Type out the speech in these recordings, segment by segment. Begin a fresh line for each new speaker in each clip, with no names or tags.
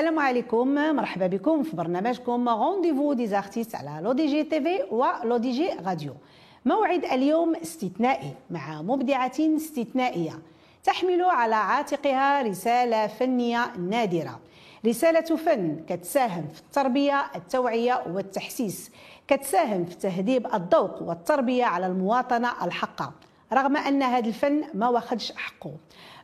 السلام عليكم مرحبا بكم في برنامجكم Rendez-vous des artistes على L'ODJ TV و L'ODJ Radio موعد اليوم استثنائي مع مبدعة استثنائية تحمل على عاتقها رسالة فنية نادرة. رسالة فن كتساهم في التربية التوعية والتحسيس كتساهم في تهذيب الذوق والتربية على المواطنة الحقة. رغم أن هذا الفن ما واخدش حقه.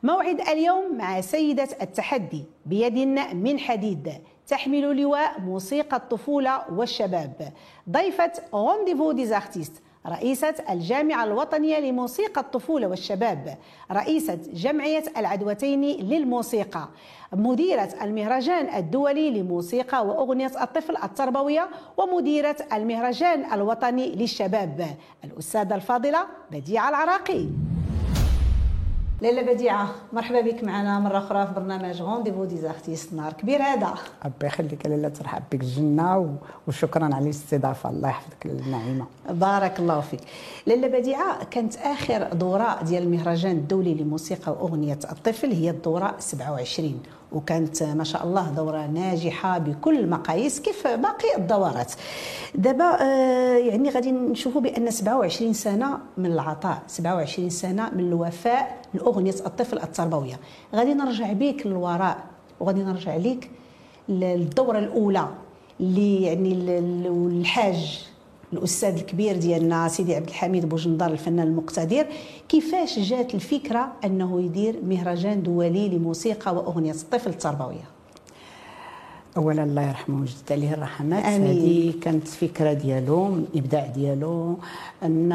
موعد اليوم مع سيدة التحدي بيد من حديد تحمل لواء موسيقى الطفولة والشباب. ضيفة Rendez-vous des artistes رئيسة الجامعة الوطنية لموسيقى الطفولة والشباب رئيسة جمعية العدوتين للموسيقى مديرة المهرجان الدولي لموسيقى وأغنية الطفل التربوية ومديرة المهرجان الوطني للشباب. الأستاذة الفاضلة بديعة العراقي. لاله بديعة مرحبا بك معنا مرة أخرى في برنامج Rendez-vous des artistes نهار كبير هذا.
ربي يخليك لاله ترحب بك الجنة وشكرا على الاستضافة. الله يحفظك لاله نعيمة
بارك الله فيك. لاله بديعة كانت آخر دورة ديال المهرجان الدولي لموسيقى وأغنية الطفل هي الدورة 27 وكانت ما شاء الله دورة ناجحة بكل المقاييس كيف باقي الدورات. دابا آه، يعني غادي نشوفوا بأن 27 سنة من العطاء 27 سنة من الوفاء لأغنية الطفل التربوية. غادي نرجع بك للوراء وغادي نرجع لك للدورة الأولى اللي يعني الحاج الأستاذ الكبير ديالنا سيدي عبد الحميد بوجندار الفنان المقتدر كيفاش جات الفكرة أنه يدير مهرجان دولي لموسيقى وأغنية الطفل التربوية؟
اولا الله يرحمه ويجدد عليه الرحمات. هذه كانت فكرة ديالو الابداع ديالو أن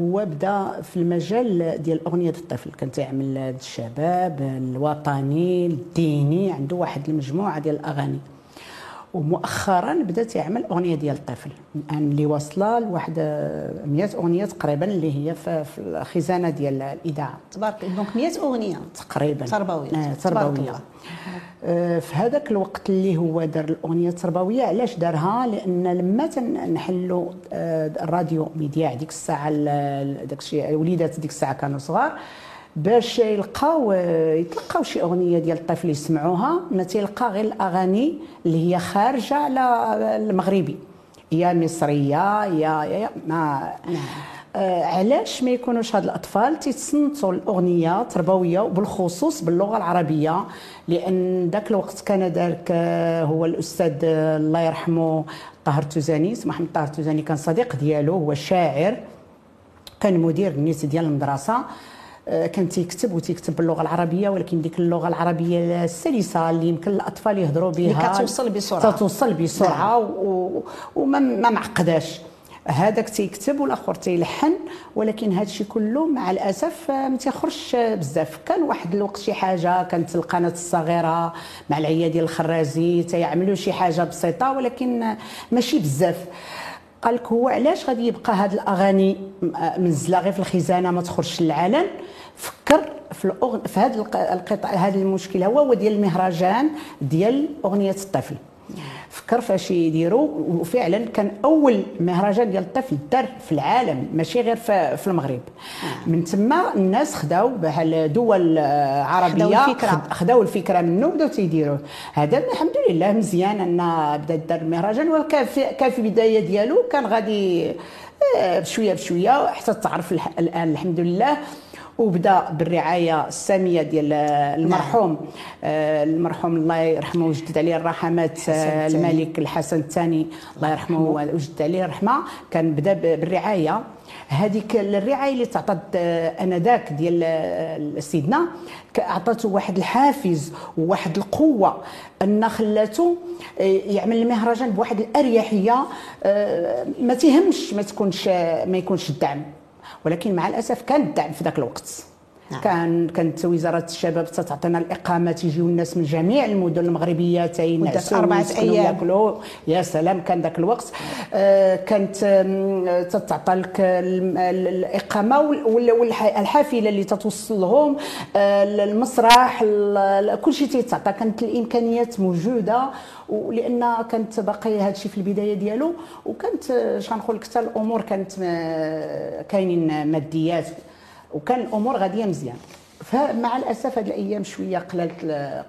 هو بدا في المجال ديال أغنية الطفل. كان تعمل الشباب الوطني الديني عنده واحد المجموعة ديال الأغاني. ومؤخرا بدا يعمل أغنية ديال الطفل. الآن اللي واصلة لواحد 100 أغنية تقريبا اللي هي في الخزانة ديال الإذاعة.
تبارك دونك 100 أغنية.
تقريبا.
تربوية.
آه تربوية. آه في هذاك الوقت اللي هو دار الأغنية التربوية علاش دارها؟ لأن لما تنحلوا آه الراديو ميديا ديك الساعة داك الشيء وليدات ديك الساعة كانوا صغار باش يلقاو يتلقاو شي أغنية ديال الطفل يسمعوها. ما تيلقى غير الأغاني اللي هي خارجة على المغربي. يا مصرية يا يا ما نعم. آه علاش ما يكونوش هاد الأطفال تيتصنتوا الاغنيه تربويه وبالخصوص باللغة العربية؟ لأن ذاك الوقت كان ذاك آه، هو الأستاذ آه، الله يرحمه طاهر توزاني محمد طاهر توزاني كان صديق ديالو هو شاعر كان مدير النيت ديال المدرسة. كان تيكتب وتيكتب باللغة العربية ولكن ديك اللغة العربية السلسة اللي يمكن الأطفال يهضروا بها
اللي كتوصل بسرعة.
توصل بسرعة نعم. وما ما معقداش. هذاك تيكتب والآخر تيلحن ولكن هذا الشيء كله مع الأسف آه، ما تيخرجش بزاف. كان واحد الوقت شي حاجة كانت القناة الصغيرة مع العيا ديال الخرازي تيعملوا شي حاجة بسيطة ولكن ماشي بزاف. قال لك هو علاش غادي يبقى هاد الأغاني منزله غير في الخزانة ما تخرجش للعلن فكر في الأغن... في هذا القطع هذا المشكل هو ديال المهرجان ديال أغنية الطفل. فكر فاش يديروا وفعلا كان أول مهرجان ديال الطفل دار في العالم ماشي غير في المغرب. من تما الناس خداو بحال دول عربية خداو الفكرة. منه بداو تيديروه هذا الحمد لله مزيان أن بدأ دار المهرجان وكان في كان في البدايه ديالو كان غادي آه، بشوية بشوية حتى تعرف الآن الحمد لله وبدا بالرعاية السامية ديال المرحوم نعم. المرحوم. الله يرحمه ويجدد عليه الرحمات الملك الحسن الثاني الله يرحمه ويجدد عليه الرحمة. كان بدا بالرعاية. هذيك الرعاية اللي تعطت آنذاك ديال سيدنا اعطته واحد الحافز وواحد القوة أن خلاته يعمل المهرجان بواحد الأريحية ما تهمش ما تكونش ما يكونش الدعم. ولكن مع الأسف كان الدعم في ذاك الوقت. نعم. كان كانت وزارة الشباب تعطينا الإقامة تيجيو الناس من جميع المدن المغربية تينعسوا
أربعة أيام.
ياكلوا. يا سلام كان ذاك الوقت. آه كانت تتعطى لك الإقامة والحافله اللي تتوصل لهم آه المسرح كل شيء تيتعطى كانت الإمكانيات موجودة ولان كانت باقي هذا الشيء في البداية ديالو. وكانت شغنقول لك حتى الأمور كانت كاينين ماديات. وكان الأمور غادية مزيان. فمع الأسف هذه الأيام شوية قللت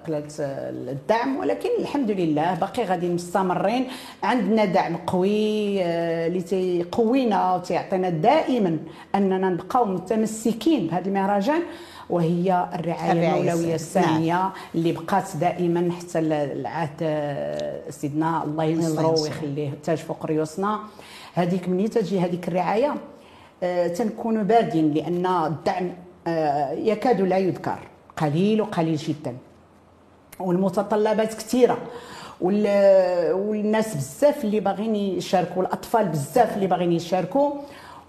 قللت الدعم ولكن الحمد لله باقي غادي مستمرين. عندنا دعم قوي آه، اللي تيقوينا وتيعطينا دائما أننا نبقاو متمسكين بهذا المهرجان وهي الرعاية, الأولوية الساميه نعم. اللي بقات دائما حتى العهد آه، سيدنا الله ينصرو ويخليه تاج فوق ريوسنا. هذيك منين تجي هذيك الرعاية؟ تنكون باردين لأن الدعم آه، يكاد لا يذكر. قليل وقليل جدا. والمتطلبات كثيرة. والناس بزاف اللي باغيين يشاركوا الأطفال بزاف اللي باغيين يشاركوا.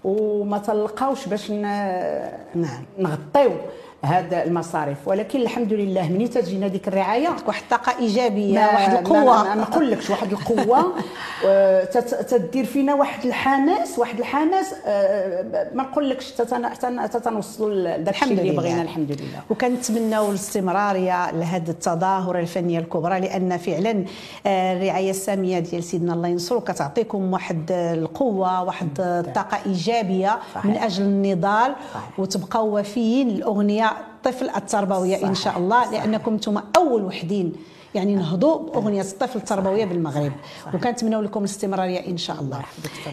وما تلقاوش باش نعم. نغطيو. هذا المصاريف ولكن الحمد لله مني تجينا ديك الرعاية
واحد الطاقة إيجابية. واحد القوة.
ما, نقولكش واحد القوة. تدير فينا واحد الحماس واحد الحماس آه، ما نقولكش تتنوصلوا الشيء اللي بغينا الحمد لله.
وكنتمناو الاستمرارية لهذه التظاهره الفنيه الكبرى لأن فعلا آه، الرعاية السامية ديال سيدنا الله ينصرو كتعطيكم واحد القوة واحد الطاقه إيجابية صحيح. من أجل النضال. صحيح. وتبقاو وفيين الطفل التربوية صحيح. ان شاء الله صحيح. لأنكم أنتم أول وحدين يعني نهضوا بأغنية الطفل التربوية بالمغرب وكنتمنوا لكم الاستمرارية إن شاء الله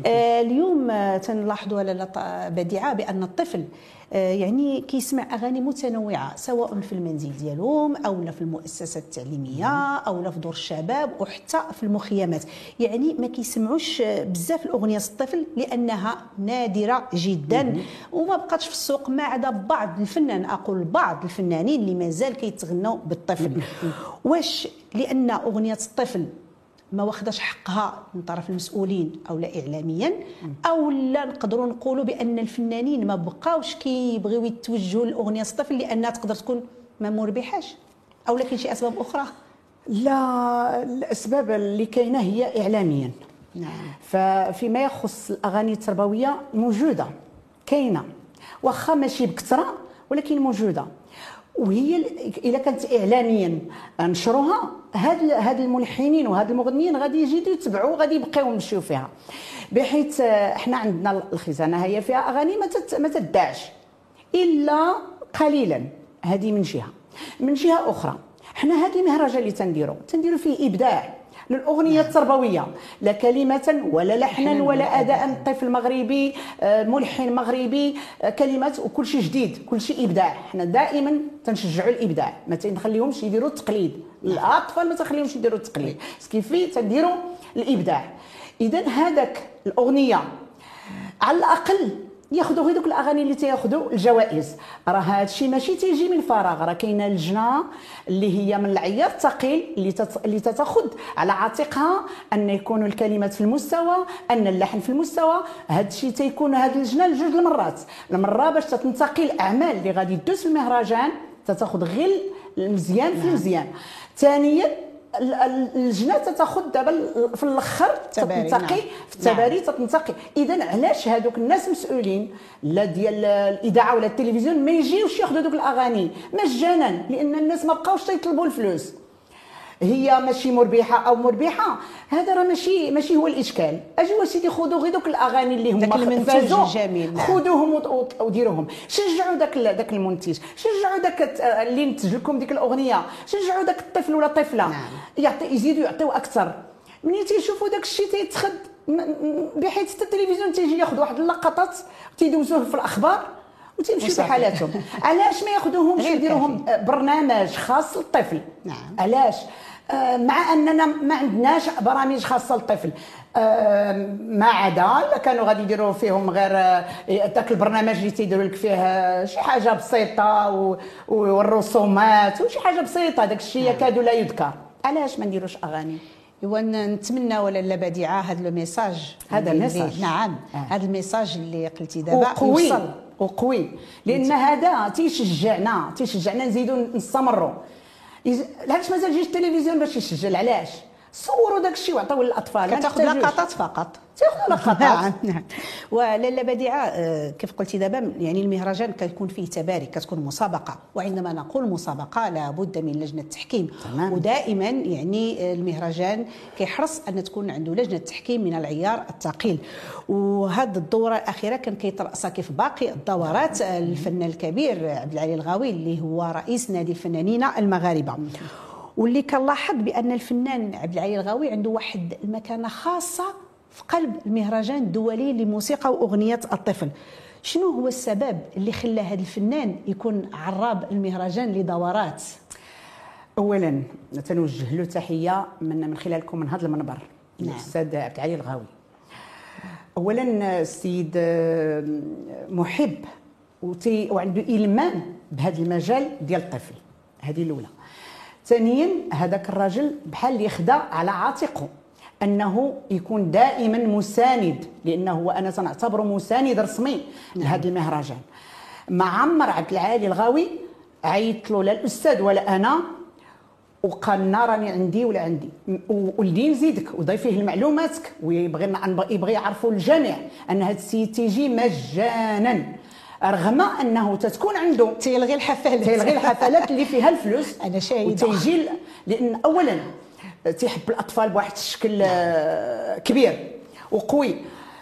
آه اليوم تنلاحظوا لاله بديعة بأن الطفل آه، يعني كيسمع أغاني متنوعة سواء في المنزل ديالهم أو في المؤسسة التعليمية أو في دور الشباب وحتى في المخيمات. يعني ما كيسمعوش بزاف الأغنية الطفل لأنها نادرة جدا. وما بقاتش في السوق ما عدا بعض الفنان أقول بعض الفنانين اللي مازال كيتغنوا بالطفل. واش؟ لأن أغنية الطفل ما واخداش حقها من طرف المسؤولين أو لا اعلاميا أو لا نقدروا نقولوا بأن الفنانين ما بقاوش كيبغيو يتوجهوا لأغنية الطفل لانها تقدر تكون ما مربحاش أو لكن شي أسباب أخرى؟
لا الأسباب اللي كاينة هي اعلاميا. نعم. ففيما يخص الأغاني التربوية موجودة كاينة. واخا ماشي بكثرة ولكن موجودة. وهي إذا كانت اعلاميا نشروها هاد هاد الملحنين وهاد المغنيين غادي يجيو يتبعوا غادي يبقاو يمشيو فيها. بحيث إحنا عندنا الخزانة هي فيها أغاني ما تدعش إلا قليلا. هذه من جهة. من جهة أخرى حنا هذه المهرجان اللي تنديرو تنديرو فيه إبداع. للأغنية التربوية لا كلمة ولا لحنا ولا أداء طفل مغربي آه، ملحن مغربي آه، كلمات وكل شيء جديد كل شيء إبداع. حنا دائما تنشجعوا الإبداع ما تنخليهمش يديروا التقليد. الأطفال ما تخليهمش يديروا التقليد. كيفي تديروا الإبداع. اذا هذاك الأغنية على الأقل ياخذوا غير دوك الأغاني اللي تياخذوا الجوائز. راه هذا الشيء ماشي تيجي من فراغ راه كاينة لجنة اللي هي من العيار الثقيل اللي تت... اللي تتاخذ على عاتقها أن يكون الكلمات في المستوى أن اللحن في المستوى. هذا الشيء تيكون هذه اللجنة لجوج المرات. المرة باش تنتقي الأعمال اللي غادي تدوز في المهرجان تتاخذ غير المزيان في المزيان نعم. ثانيا اللجنه تاخذ دابا في الأخر تتنتقي نعم. في التباري نعم. تتنتقي اذا علاش هذوك الناس مسؤولين لا ديال الإذاعة ولا التلفزيون ما يجيوش ياخذوا دوك الأغاني مجانا لأن الناس ما بقاوش تيطلبوا الفلوس هي ماشي مربحة أو مربحة. هذا راه ماشي ماشي هو الإشكال. أجوا سيدي خذوا غير دوك الأغاني اللي هما
المنتج الجميل.
خذوهم وديروهم. شجعوا داك داك المنتج. شجعوا داك اللي نتج لكم ديك الأغنية. شجعوا داك الطفل ولا الطفله نعم. يعطي يزيدوا يعطيو أكثر. ملي تيشوفوا داك الشيء تيتخد بحيث التلفزيون تيجي ياخذ واحد اللقطات تيدوزوه في الأخبار. وتمشي بحالاتهم. علاش ما ياخذوهمش يديروهم برنامج خاص للطفل؟ نعم. علاش؟ آه مع أننا ما عندناش برامج خاصة للطفل. آه ما عدا كانوا غادي يديروا فيهم غير آه، ذاك البرنامج اللي تيديروا لك فيه شي حاجة بسيطة والرسومات وشي حاجة بسيطة. داك الشيء نعم. يكاد لا يذكر. علاش ما نديروش أغاني؟
ايوا نتمنى ولاله بديعة هذا le message
هذا ال message.
نعم. آه. هذا ال message اللي قلتي دابا
قوي وقوي لأن هذا تيشجعنا تيشجعنا نزيدوا نستمروا علاش مازال جيش التلفزيون باش يسجل علاش؟ صوروا داك الشيء وعطوه للاطفال
كتاخذ لقطات فقط.
تاخذ لقطات
نعم نعم. ولاله بديعه آه، كيف قلتي دابا يعني المهرجان كيكون فيه تبارك كتكون مسابقة. وعندما نقول مسابقة لابد من لجنة تحكيم. ودائما يعني المهرجان كيحرص أن تكون عنده لجنة تحكيم من العيار الثقيل. وهذه الدورة الأخيرة كان كيترأسها كيف باقي الدورات الفنان الكبير عبد العالي الغاوي اللي هو رئيس نادي الفنانين المغاربة. واللي كنلاحظ بأن الفنان عبد العالي الغاوي عنده واحد المكانة خاصة في قلب المهرجان الدولي لموسيقى وأغنية الطفل. شنو هو السبب اللي خلى هذا الفنان يكون عراب المهرجان لدورات؟
اولا تنوجه له تحية من من خلالكم من هذا المنبر
نعم.
الأستاذ عبد العالي الغاوي. اولا السيد محب وعنده إلمام بهذا المجال ديال الطفل هذه الأولى. ثانيا هذاك الراجل بحال اللي خدا على عاتقه. أنه يكون دائما مساند لأنه هو أنا سنعتبره مساند رسمي لهذا المهرجان. مع عمر عبد العالي الغاوي عيطت له لا الأستاذ ولا أنا وقال راني عندي ولا عندي. و- واللي نزيدك وضيف فيه المعلوماتك ويبغي يبغي يعرفوا الجميع أن هذا السيد تيجي مجانا. رغم أنه تتكون عنده
تيلغي الحفلات.
تيلغي الحفلات اللي فيها الفلوس
أنا شاهدة.
وتيجي لأن اولا تيحب الأطفال بواحد الشكل آه، كبير وقوي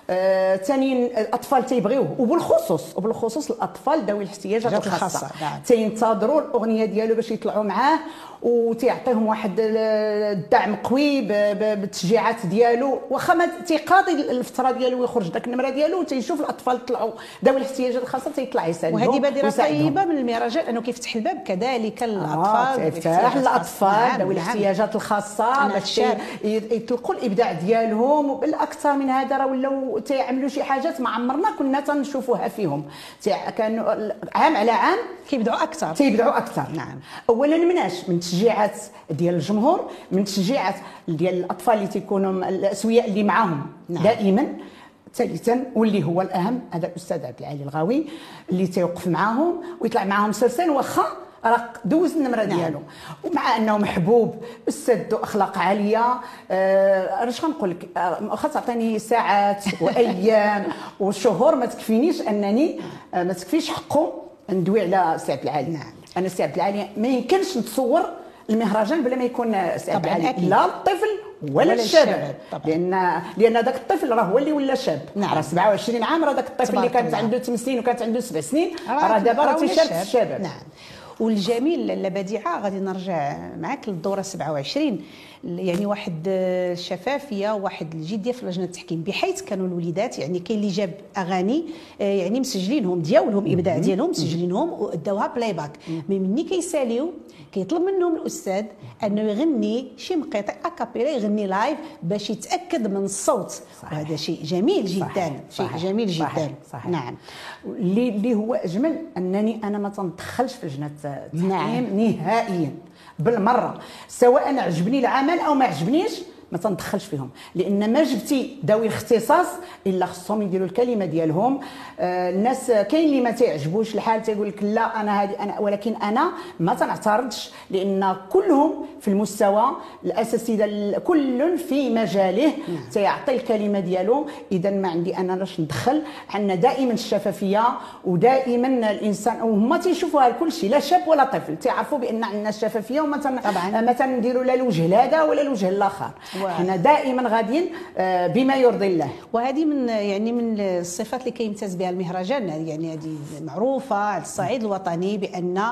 آه، ثانيا الأطفال تيبغيوه وبالخصوص وبالخصوص الأطفال ذوي الاحتياجات الخاصة
الخاصة، نعم.
تينتظروا الأغنية ديالو باش يطلعوا معاه وتيعطيهم واحد ال- الدعم قوي بالتشجيعات ديالو. واخا ما تيقاضي الفترة ديالو ويخرج داك النمرة ديالو وتيشوف الأطفال طلعوا ذوي الاحتياجات الخاصة تيطلع يساندهم
وهذه بادره. طيبة من المهرجان انه كيفتح الباب كذلك
آه،
للاطفال
تفتح الأطفال.
نعم،
ذوي
نعم.
الاحتياجات
الخاصة
باش يطلقوا الإبداع ديالهم. وبالأكثر من هذا راه ولاو تيعملوا شي حاجات ما عمرنا كنا تنشوفوها فيهم. كانوا عام على عام
كيبدعوا أكثر.
تيبدعوا أكثر.
نعم.
اولا مناش من تشجيعات ديال الجمهور من تشجيعات ديال الأطفال اللي تيكونوا الأسوياء اللي معاهم
نعم.
دائما ثالثا واللي هو الأهم هذا الأستاذ عبد العالي الغاوي اللي تيوقف معاهم ويطلع معاهم سرسان واخا راه دوز النمرة
نعم.
ديالو ومع أنه محبوب أستاذ ذو أخلاق عالية آه اش غنقول لك آه واخا تعطيني ساعات وأيام وشهور ما تكفينيش أنني آه ما تكفيش حقه ندوي على سي عبد العالي
نعم.
أنا سي عبد العالي ما يمكنش نتصور المهرجان بلا ما يكون العالي
أكيد.
لا الطفل ولا,
ولا طبعاً.
لأن لأن ذاك الطفل راه هو اللي ولا شاب
نعم.
راه 27 عام راه ذاك الطفل اللي كانت. عنده 8 سنين وكانت عنده 7 سنين راه دابا راه تيشارك الشباب
نعم والجميل لاله بديعة غادي نرجع معك للدورة 27 يعني واحد الشفافية واحد الجدية في لجنة التحكيم. بحيث كانوا الوليدات يعني كاين اللي جاب أغاني آه، يعني مسجلينهم ديالهم إبداع ديالهم مسجلينهم وداوها playback mais مني كيساليو كيطلب منهم الأستاذ أنه يغني شي مقيطع a cappella يغني live باش يتأكد من الصوت.
صحيح.
وهذا شيء جميل جدا.
صحيح،
شيء
صحيح،
جميل جدا.
صحيح، صحيح.
نعم.
اللي اللي هو أجمل أنني أنا ما تندخلش في لجنة التحكيم
نعم.
نهائيا. بالمرة سواء عجبني العمل أو ما عجبنيش ما تندخلش فيهم. لأن ما جبتي ذوي الاختصاص إلا خصهم يديروا الكلمة ديالهم. آه الناس كاين اللي ما تعجبوش الحال تيقول لك لا أنا هذه أنا ولكن أنا ما تنعترضش لأن كلهم في المستوى الأساسي ديال كل في مجاله تيعطي الكلمة ديالو. إذا ما عندي أنا لاش ندخل. عندنا دائما الشفافية ودائما الإنسان وهما تيشوفوها كل شيء لا شاب ولا طفل. تيعرفوا بأن عندنا الشفافية وما. ما تنديروا لا الوجه هذا ولا الوجه
الآخر.
حنا دائما غاديين آه، بما يرضي الله.
وهذه من يعني من الصفات اللي كيمتاز بها المهرجان. يعني هذه معروفة على الصعيد الوطني بأن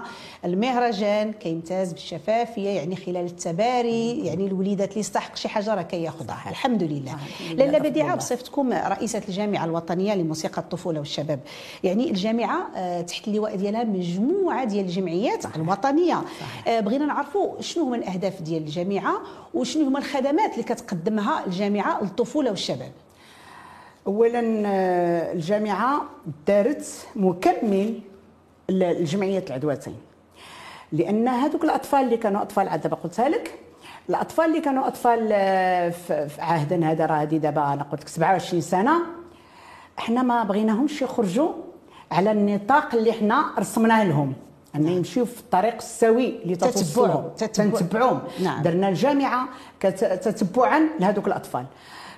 المهرجان كيمتاز بالشفافية يعني خلال التباري يعني الوليدات اللي يستحق شي حاجة راه كياخذها الحمد لله. لاله بديعه. بصفتكم رئيسة الجامعة الوطنية لموسيقى الطفولة والشباب. يعني الجامعة آه، تحت اللواء ديالها مجموعة ديال الجمعيات الوطنية. آه، بغينا نعرفوا شنو هما الأهداف ديال الجامعة وشنو هما الخدمات اللي كتقدمها الجامعة للطفولة والشباب.
اولا آه، الجامعة دارت مكمل للجمعيات العدواتين. لأن هذوك الأطفال اللي كانوا أطفال عاد دابا قلتها لك. الأطفال اللي كانوا أطفال آه، في عهدا هذا راه هذه دابا أنا قلت لك 27 سنة. إحنا ما بغيناهمش يخرجوا على النطاق اللي إحنا رسمناه لهم. ان يمشيو في الطريق السوي اللي تتوصلهم
تتبع.
تنتبعوهم
نعم.
درنا الجامعة تتبعا لهذوك الأطفال.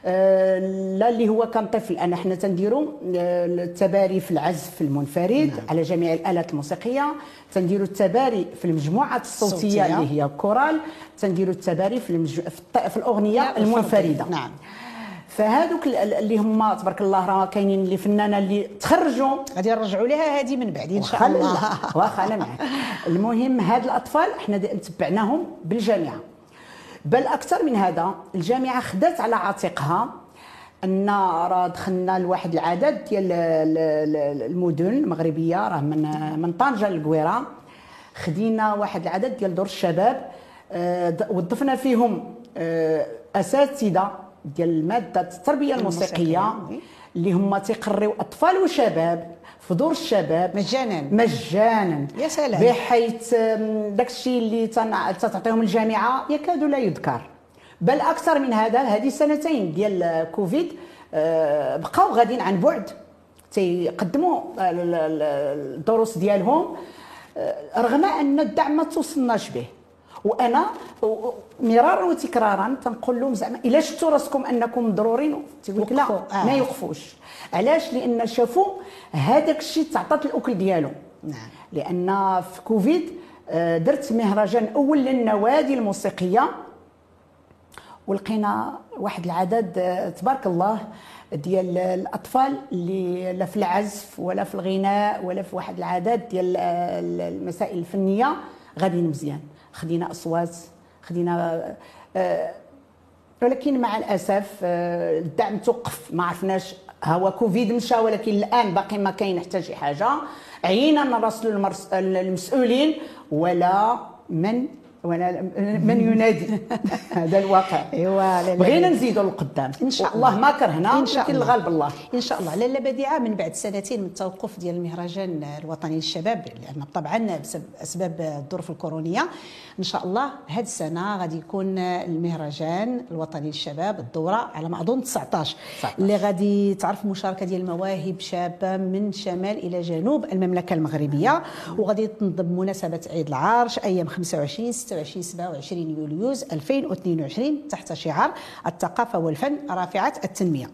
آه، لا اللي هو كان طفل. أنا حنا تنديروا آه، التباري في العزف المنفرد
نعم.
على جميع الآلات الموسيقية. تنديروا التباري في المجموعات الصوتية
الصوتية.
اللي هي الكورال تنديروا التباري في المج... في, الط... في الأغنية المنفردة.
نعم.
فهذوك ال- ال- اللي هما تبارك الله راه كاينين اللي فنانة اللي تخرجوا.
غادي نرجعوا لها هذه من بعد إن شاء الله.
واخا أنا معك المهم هاد الأطفال حنا تبعناهم بالجامعة. بل أكثر من هذا الجامعة خدات على عاتقها أن راه دخلنا لواحد العدد ديال ال- ال- المدن المغربيه راه من من طنجة للقويرة. خدينا واحد العدد ديال دور الشباب آه، وظفنا فيهم آه، أساتذة ديال ماده التربية الموسيقيه
الموسيقية،
اللي هما تيقريو أطفال وشباب في دور الشباب.
مجانا.
مجانا.
يا سلام.
بحيث داك الشيء اللي تعطيهم الجامعة يكاد لا يذكر. بل أكثر من هذا هذه السنتين ديال كوفيد آه، بقاو غاديين عن بعد. تيقدموا ال- ال- الدروس ديالهم آه، رغم أن الدعم ما توصلناش به. وأنا مرارا وتكرارا تنقول لهم زعما إلا شفتوا راسكم أنكم مضرورين تيقول لك لا.
آه.
ما يوقفوش علاش لأن شافوا هذاك الشيء تعطات الأكل ديالو
نعم.
لأن في كوفيد آه، درت مهرجان أول للنوادي الموسيقية ولقينا واحد العدد آه، تبارك الله ديال الأطفال اللي لا في العزف ولا في الغناء ولا في واحد العدد ديال المسائل الفنية غاديين مزيان خدينا أصوات خدينا آه، ولكن مع الأسف آه، الدعم توقف. ما عرفناش هو كوفيد مشى ولكن الآن باقي ما كاين حتى شي حاجة. عينا نراسلوا المسؤولين ولا من ولا من ينادي هذا الواقع
ايوا
بغينا. نزيدوا للقدام
إن شاء
الله. ما كرهنا
إن شاء الله.
الغالب الله
إن شاء الله لاله بديعة من بعد سنتين من التوقف ديال المهرجان الوطني للشباب لأن طبعا بسبب أسباب الظروف الكورونية إن شاء الله هذه السنة غادي يكون المهرجان الوطني للشباب الدورة على ما أظن 19
19.
اللي غادي تعرف مشاركة ديال المواهب شابة من شمال إلى جنوب المملكة المغربية وغادي تنظم مناسبه عيد العرش أيام 25 26 27 يوليوز 2022 تحت شعار الثقافة والفن رافعة التنمية.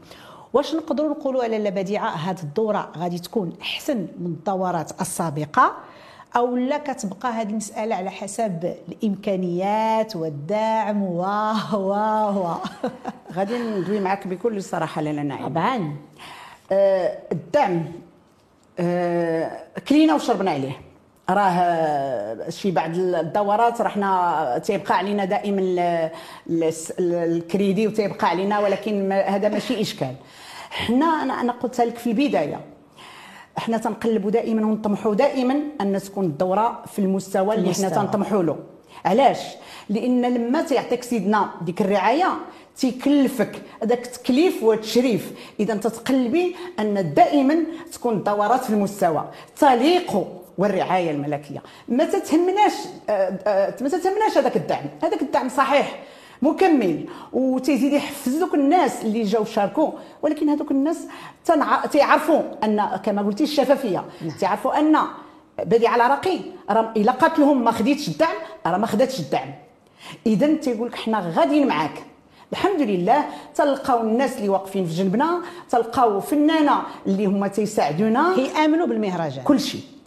واش نقدروا نقولوا على لا بديعه هذه الدورة غادي تكون أحسن من الدورات السابقة أو لا كتبقى هذه المسألة على حسب الإمكانيات والدعم؟ و و و
غادي ندوي معك بكل صراحة لاله نعيم.
طبعا.
آه، الدعم آه، كلينا وشربنا عليه. راه شي بعض الدورات رحنا تيبقى علينا دائما الكريدي وتيبقى علينا ولكن هذا ماشي إشكال. حنا أنا أنا قلت لك في البداية إحنا تنقلبوا دائما ونطمحوا دائما أن تكون الدورة في المستوى اللي
المستوى.
تنطمحوا له. علاش؟ لأن لما تيعطيك سيدنا ديك الرعاية تيكلفك هذاك التكليف والتشريف. إذا تتقلبي أن دائما تكون الدورات في المستوى. تليق والرعاية الملكية. ما تتهمناش آه، آه، ما تتهمناش هذاك الدعم. هذاك الدعم صحيح مكمل. وتيزيد يحفز دوك الناس اللي جاو شاركوا ولكن هذوك الناس تنع... تيعرفوا أن كما قلتي الشفافية.
نعم.
تعرفوا أن بديع العراقي راه إلا قالت لهم ما خديتش الدعم راه ما خداتش الدعم. إذا تيقول لك حنا غاديين معاك. الحمد لله تلقاو الناس اللي واقفين في جنبنا تلقاو فنانة اللي هما تيساعدونا.
كيامنوا بالمهرجان.
كل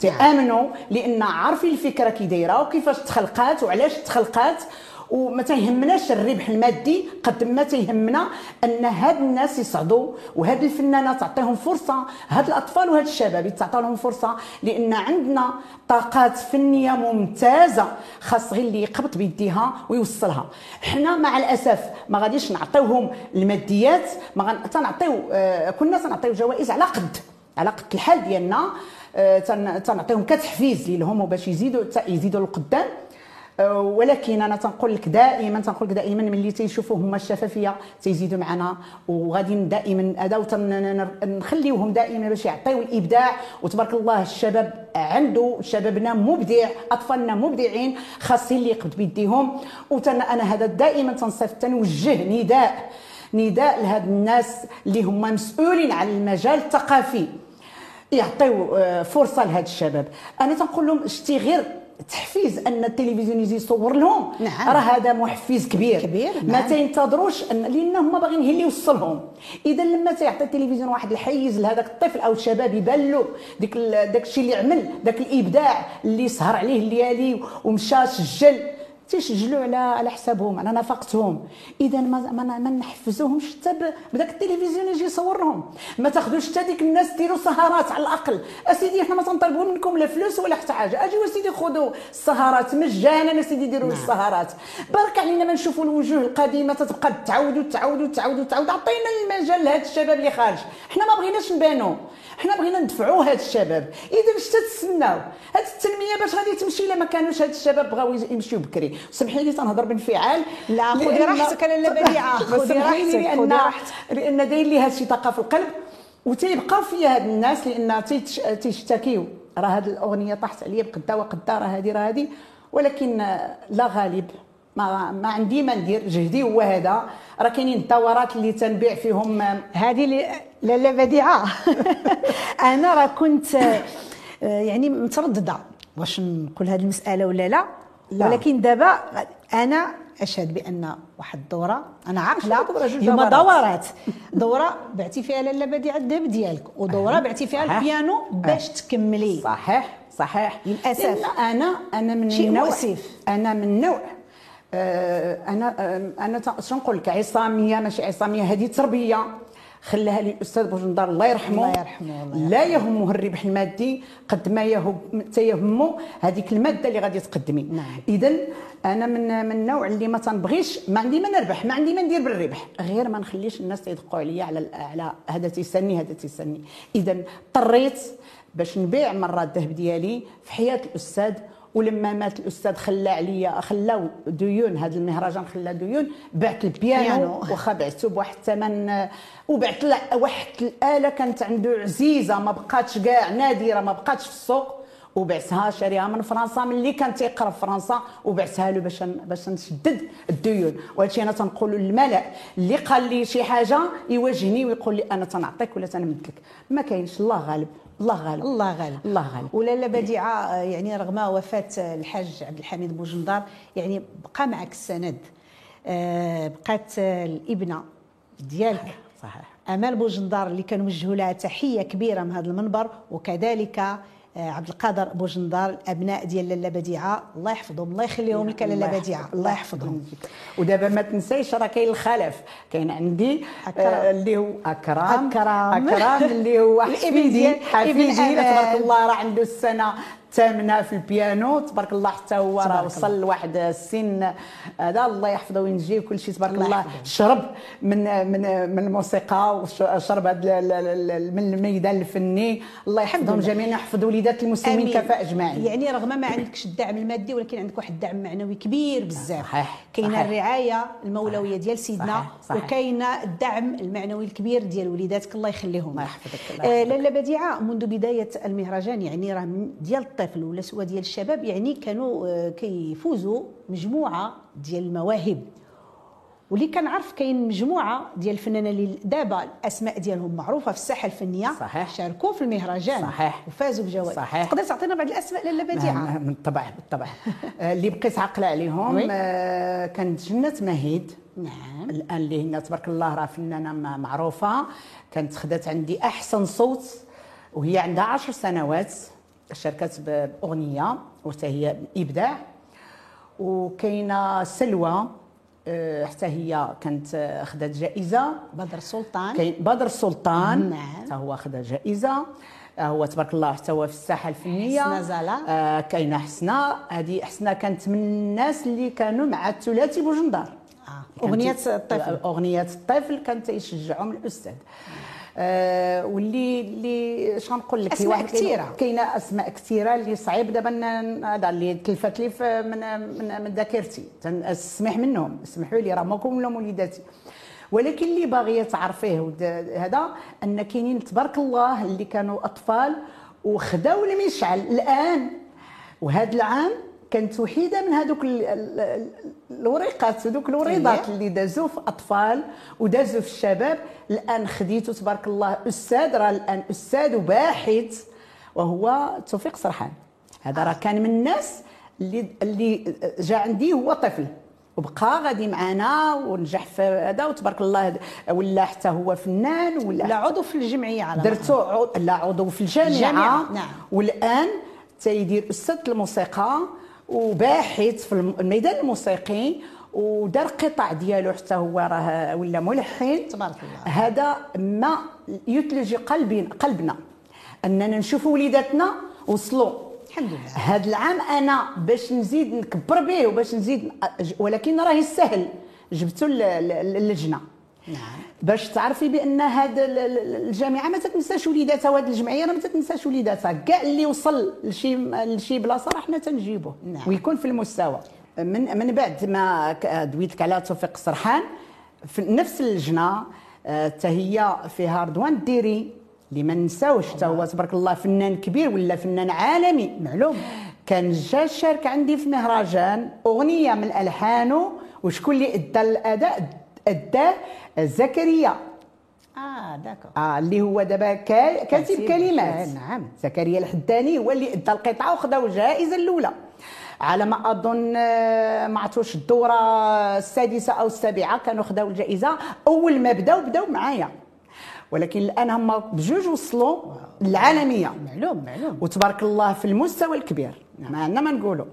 تامنوا لأن عارفين الفكرة كي دايرة وكيفاش تخلقات وعلاش تخلقات. وما تيهمناش الربح المادي قد ما تيهمنا أن هاد الناس يصعدوا وهاد الفنانه تعطيهم فرصة. هاد الأطفال وهاد الشباب تعطى لهم فرصة. لأن عندنا طاقات فنية ممتازة خاص غير اللي يقبط بيديها ويوصلها. حنا مع الأسف ما غاديش نعطيوهم الماديات ما غن... تنعطيو آه كنا تنعطيو جوائز على قد على قد الحال ديالنا. تنعطيهم كتحفيز لهم وباش يزيدوا يزيدوا للقدام. آه، ولكن أنا تنقول لك دائما تنقول لك دائما ملي تيشوفوا هما الشفافية تيزيدوا معنا وغادي دائما هذا ونخليوهم دائما باش يعطيو الإبداع. وتبارك الله الشباب عنده شبابنا مبدع أطفالنا مبدعين خاصين اللي يقبض بيديهم. أنا هذا دائما تنصف تنوجه نداء نداء لهاد الناس اللي هما مسؤولين على المجال الثقافي. يعطيو آه، فرصة لهاد الشباب. أنا تنقول لهم شتي غير تحفيز أن التلفزيون يجي يصور لهم.
نعم.
راه هذا محفز كبير.
كبير،
ما
نعم.
تينتظروش ان لأن هما باغيين هي اللي يوصلهم إذا لما تيعطي التلفزيون واحد الحيز لهذاك الطفل أو الشباب يبان له ديك داك الشيء اللي عمل داك الإبداع اللي سهر عليه الليالي ومشى سجل تيسجلوا على على حسابهم على نفقتهم. اذا ما ما, ما نحفزوهمش حتى بداك التلفزيون يجي يصورهم. ما تاخذوش حتى ديك الناس ديروا سهرات على الأقل. أسيدي إحنا ما تنطلبوا منكم لا فلوس ولا حتى حاجة. أجيو أسيدي خذوا السهرات مجانا اسيدي ديروا نعم. السهرات. بارك علينا ما نشوفوا الوجوه القديمة تتبقى تعاود وتعاود وتعاود وتعاود عطينا المجال لهذا الشباب اللي خارج. حنا ما بغيناش نبانوا حنا بغينا ندفعوا هاد الشباب. اذا باش تتسناو هاد التنمية باش غادي تمشي إلا ما كانوش هاد الشباب بغاو يمشيو بكري. سمحي لي تنهضر بانفعال.
لا، خذي راحتك لالا بديعة،
بس
خذي راحتك، لأن.
لأن داير لي هادشي طاقة في القلب وتيبقى فيا هاد الناس لأن تيشتكيو. راه هاد الأغنية طاحت عليا بقدا وقدا راه هادي راه هادي. ولكن لا غالب. ما ما عندي ما ندير. جهدي هو هذا. راه كاينين الدورات اللي تنبيع فيهم.
هذه اللي لاله بديعة. أنا راه كنت آه، يعني مترددة. واش نقول هذه المسألة ولا لا,
لا.
ولكن دابا أنا اشهد بان واحد الدوره أنا عاقله هما
دورات.
دورة بعتي فيها لاله بديعه الذهب ديالك ودورة بعتي فيها. البيانو باش تكملي
صحيح صحيح
للأسف.
لأن أنا أنا من
شيء
النوع
مؤسف.
أنا من نوع آه، أنا أنا نقول لك عصامية ماشي عصامية هذه تربية خلاها لي الأستاذ بوجندار الله يرحمه.
الله يرحمه، الله
لا يهمه الربح المادي قد ما يهم تيهمه هذيك المادة اللي غادي تقدمي.
نعم.
اذا أنا من من النوع اللي ما تنبغيش ما عندي ما نربح ما عندي ما ندير بالربح. غير ما نخليش الناس يدقوا عليا على على هذا تيسني هذا تيسني اذا اضطريت باش نبيع مرات الذهب ديالي في حياة الأستاذ ولما مات الأستاذ خلى عليا خلاو ديون هذا المهرجان خلى ديون بعت البيانو
بيانو.
واخا بعته بواحد الثمن وبعت واحد الآلة كانت عنده عزيزة ما بقاتش كاع نادرة ما بقاتش في السوق وبعتها شاريها من فرنسا ملي كان تيقرا في فرنسا وبعتها له باش باش نسدد الديون. وهادشي أنا تنقول للملأ. اللي قال لي شي حاجة يواجهني ويقول لي أنا تنعطيك ولا تنمد لك ما كاينش الله غالب. الله غالب.
الله غالب.
الله غالب.
ولاله بديعة آه، يعني رغم وفاة آه، الحاج عبد الحميد بوجندار يعني بقى معك السند. آه، بقات الابنة ديالك.
صحيح
أمال بوجندار اللي كنوجهوا لها تحية كبيرة من هذا المنبر وكذلك عبد القادر بوجندار الأبناء ديال لاله بديعة. الله يحفظهم الله يخليهم لك لاله
بديعة.
الله يحفظهم.
ودابا ما تنسيش راه كاين الخلف. كاين عندي. آه، اللي هو أكرم.
أكرم.
أكرم اللي هو حفيدي. حفيدي. تبارك الله راه عنده السنة الثامنة في البيانو تبارك الله حتى هو راه وصل لواحد السن هذا الله يحفظه وينجيه وكل شيء تبارك
الله
الله. شرب من من من الموسيقى وشرب هذا من الميدان الفني الله يحفظهم. جميعا يحفظ وليدات المسلمين. كفاء أجمعين
يعني رغم ما عندكش الدعم المادي ولكن عندك واحد الدعم معنوي كبير بزاف
صحيح، كاينة.
الرعاية المولوية ديال سيدنا. وكاينة الدعم المعنوي الكبير ديال وليداتك الله يخليهم
الله يحفظك،
آه. لاله بديعة منذ بداية المهرجان يعني راه ديال الطفل ولا سوا ديال الشباب يعني كانوا آه، كيفوزوا مجموعة ديال المواهب. واللي كنعرف كاين مجموعة ديال الفنانين اللي دابا الأسماء ديالهم معروفة في الساحة الفنية.
صحيح.
شاركوا في المهرجان.
صحيح.
وفازوا بجوائز.
صحيح.
تقدر تعطينا بعض الأسماء لاله بديعة؟
نعم، بالطبع بالطبع. آه، اللي بقيت عاقلة عليهم. آه، كانت جنة مهيد.
نعم.
الآن اللي هي تبارك الله راه فنانة معروفة. كانت خدات عندي أحسن صوت وهي عندها عشر سنوات. شاركت بأغنية وحتى هي إبداع. وكاينة سلوى آه، حتى هي كانت خدات جائزة.
بدر سلطان.
كاين بدر السلطان
نعم.
حتى هو خدا جائزة. آه، هو تبارك الله حتى هو في الساحة الفنية.
حسنة زلا.
آه كاينة حسنة. هذه حسنة كانت من الناس اللي كانوا مع الثلاثي بوجندار.
آه. أغنية
كانت-
الطفل.
أغنية الطفل كانت يشجعهم الأستاذ. واللي اللي شنو نقول لك
أسماء
واحد
كثيرة.
كاينة أسماء كثيرة اللي صعيب دابا هذا اللي تلفت لي من من من ذاكرتي. تنسمح منهم اسمحوا لي راه ماكم ولا وليداتي ولكن اللي باغيه تعرفيه هذا أن كاينين تبارك الله اللي كانوا أطفال وخداو المشعل الآن. وهذا العام كانت وحيدة من هذوك ال- ال- ال- الوريقات هذوك الوريضات
إيه.
اللي دازوا في أطفال ودازوا في الشباب. الآن خديته تبارك الله أستاذ راه الآن أستاذ وباحث وهو توفيق سرحان. هذا راه كان من الناس اللي اللي جا عندي هو طفل. وبقى غادي معنا ونجح في هذا وتبارك الله ولا حتى هو فنان ولا
لا عضو في الجمعية على
درتو عضو لا عضو في الجامعة.
الجامعة، نعم.
والآن تيدير أستاذ الموسيقى. وباحث في الم- الميدان الموسيقي ودار قطع ديالو حتى هو راه ولا ملحن.
تبارك الله.
هذا ما يثلج قلبي قلبنا. أننا نشوف وليداتنا وصلوا
الحمد لله.
هذا العام أنا باش نزيد نكبر به وباش نزيد ولكن راهي سهل. جبتو اللجنة.
نعم.
باش تعرفي بأن هاد ال- ال- الجامعة ما تتنساش وليداتها وهاد الجمعية راه ما تتنساش وليداتها. كاع اللي وصل لشي لشي بلاصة راه حنا تنجيبوه
نعم.
ويكون في المستوى. من من بعد ما ك- دويت لك على توفيق السرحان في نفس اللجنة آه، حتى هي فيها رضوان الديري اللي ما نساوش حتى هو تبارك الله فنان كبير ولا فنان عالمي. معلوم. كان جا شارك عندي في مهرجان أغنية من الحانه وشكون اللي أدى الأداء؟ اداه زكريا
آه داكور
آه اللي هو دابا كا- كاتب كلمات.
شاعر، نعم.
زكريا الحداني هو اللي أدى القطعه وخذاو الجائزة الأولى. على ما أظن آه، ما عرفتوش الدورة السادسة أو السابعة كانوا خذاو الجائزة. أول ما بداو بداو معايا. ولكن الآن هما بجوج وصلوا للعالمية.
معلوم معلوم.
وتبارك الله في المستوى الكبير. ما عندنا ما نقولوا.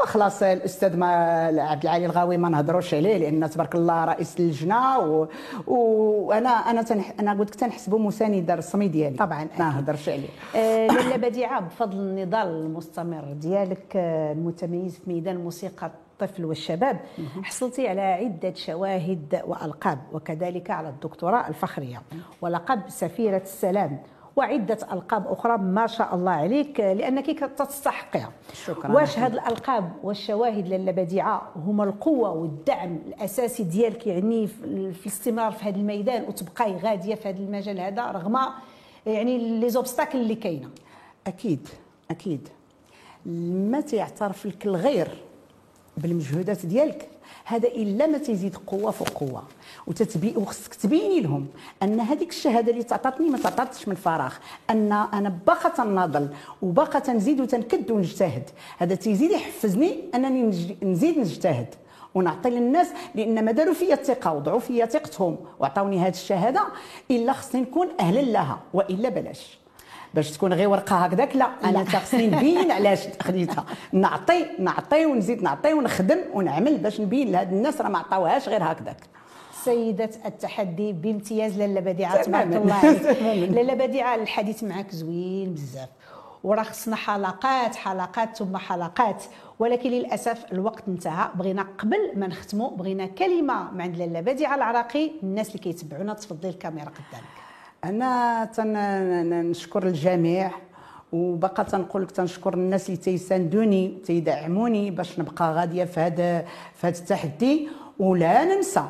وخلاص الأستاذ ما عبد العالي الغاوي ما نهضروش عليه لأن تبارك الله رئيس اللجنة و... وأنا أنا تنح... أنا قلت لك تنحسبه مسانده الرسمي ديالي.
طبعاً،
ما. نهضرش عليه.
آه، لاله بديعة بفضل النضال المستمر ديالك آه، المتميز في ميدان موسيقى الطفل والشباب حصلتي على عدة شواهد وألقاب وكذلك على الدكتوراه الفخرية. ولقب سفيرة السلام وعدة ألقاب أخرى ما شاء الله عليك لأنك تستحقها.
شكراً.
واش هاد الألقاب والشواهد لاله بديعة هما القوة والدعم الأساسي ديالك؟ يعني في في الاستمرار في هذا الميدان وتبقاي غادية في هذا المجال هذا رغم يعني لي زوبستاكل اللي كاينة.
أكيد أكيد. ما تيعترف لك الغير بالمجهودات ديالك. هذا إلا ما تزيد قوة فوق قوة. وتتبي وخصك تبيني لهم أن هذيك الشهادة اللي تعطاتني ما تعطاتش من فراغ. أن أنا باقا تناضل وباقا تنزيد وتنكد ونجتهد. هذا تيزيد يحفزني أنني نزيد نجتهد. ونعطي للناس لأن ما داروا فيا الثقة وضعوا فيا ثقتهم وعطاوني هذه الشهادة إلا خصني نكون أهلا لها وإلا بلاش. باش تكون غير ورقة هكذاك لا أنا خصني نبين علاش خديتها. نعطي نعطي ونزيد نعطي ونخدم ونعمل باش نبين لهاد الناس راه ما عطاوهاش غير هكذاك.
سيدة التحدي بامتياز لاله بديعة
تماماً.
تبارك الله عليك. لاله بديعة الحديث معك زوين بزاف. وراه خصنا حلقات حلقات ثم حلقات. ولكن للأسف الوقت انتهى. بغينا قبل ما نختموا بغينا كلمة من عند لاله بديعة العراقي الناس اللي كيتبعونا تفضلي الكاميرا قدامك.
أنا تنشكر الجميع وبقى تنقول لك تنشكر الناس اللي تيساندوني تيدعموني باش نبقى غادية في هذا في هذا التحدي. ولا ننسى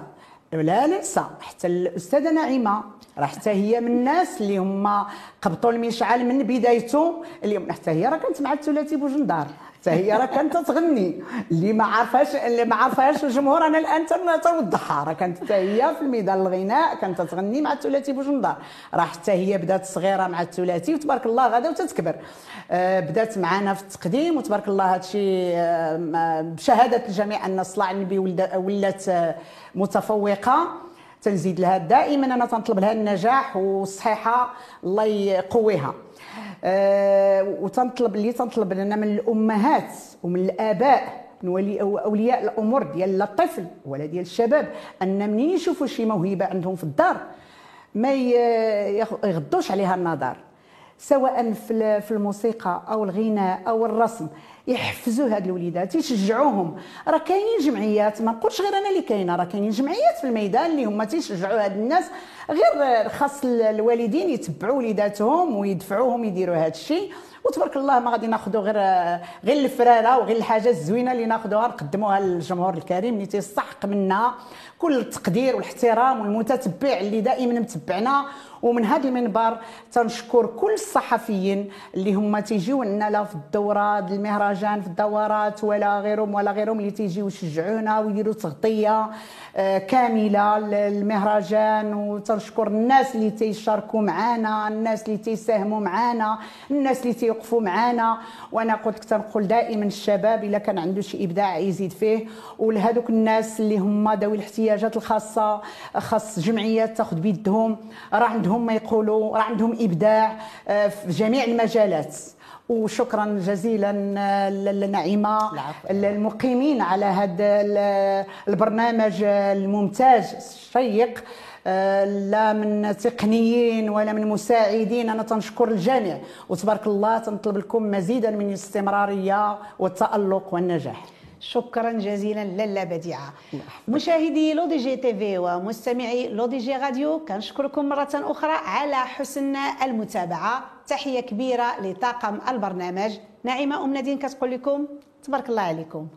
ولا ننسى حتى الأستاذة نعيمة. راه حتى هي من الناس اللي هما قبطوا المشعل من بدايته اليوم حتى هي راه كانت مع الثلاثي بوجندار. حتى هي راه كانت تغني اللي ما عارفاش اللي ما عارفاش الجمهور أنا الآن تن- توضحها. راه كانت حتى هي في الميدان الغناء كانت تغني مع الثلاثي بوجندار. راه حتى هي بدات صغيرة مع الثلاثي وتبارك الله غادا وتتكبر. آه، بدات معنا في التقديم وتبارك الله هذا الشيء بشهادة الجميع أن صلاع النبي ولات آه، متفوقة. تنزيد لها. دائما أنا تنطلب لها النجاح والصحيحة الله يقويها. آه، وتنطلب اللي تنطلب لنا من الأمهات ومن الآباء من ولي أو أولياء الأمور ديال الطفل ولا ديال الشباب أن منين يشوفوا شي موهبة عندهم في الدار ما يغضوش عليها النظر سواء في الموسيقى أو الغناء أو الرسم. يحفزوا هاد الوليدات يشجعوهم. راه كاينين جمعيات ما نقولش غير أنا اللي كاينة راه كاينين جمعيات في الميدان اللي هما تيشجعوا هاد الناس. غير خاص ال- الوالدين يتبعوا وليداتهم ويدفعوهم يديروا هاد الشيء. وتبارك الله ما غادي ناخذوا غير غير الفراره وغير الحاجة الزوينه اللي ناخذوها نقدموها للجمهور الكريم اللي تيستحق منا كل التقدير والاحترام والمتتبع اللي دائما متبعنا. ومن هذا المنبر تنشكر كل الصحفيين اللي هما تيجيو لنا لا في الدورة المهرجان في الدورات ولا غيرهم ولا غيرهم اللي تيجيو يشجعونا ويديروا تغطية آه، كاملة للمهرجان. وتنشكر الناس اللي تيشاركوا معنا الناس اللي تيساهموا معنا الناس اللي تيوقفوا معنا وأنا قلت تنقول دائما الشباب إلا كان عنده شي إبداع يزيد فيه. ولهذوك الناس اللي هما ذوي الاحتياجات الخاصة خاص جمعيات تاخذ بيدهم. راه عندهم ما يقولوا راه عندهم إبداع آه، في جميع المجالات. وشكرا جزيلا لنعيمة المقيمين على هذا البرنامج الممتاز الشيق. آه، لا من تقنيين ولا من مساعدين. أنا تنشكر الجميع. وتبارك الله تنطلب لكم مزيدا من الاستمرارية والتألق والنجاح.
شكرا جزيلا. لاله بديعة. مشاهدي L'ODJ TV ومستمعي L'ODJ Radio كنشكركم مرة أخرى على حسن المتابعة. تحية كبيرة لطاقم البرنامج. نعيمة أم نادين كتقول لكم تبارك الله عليكم.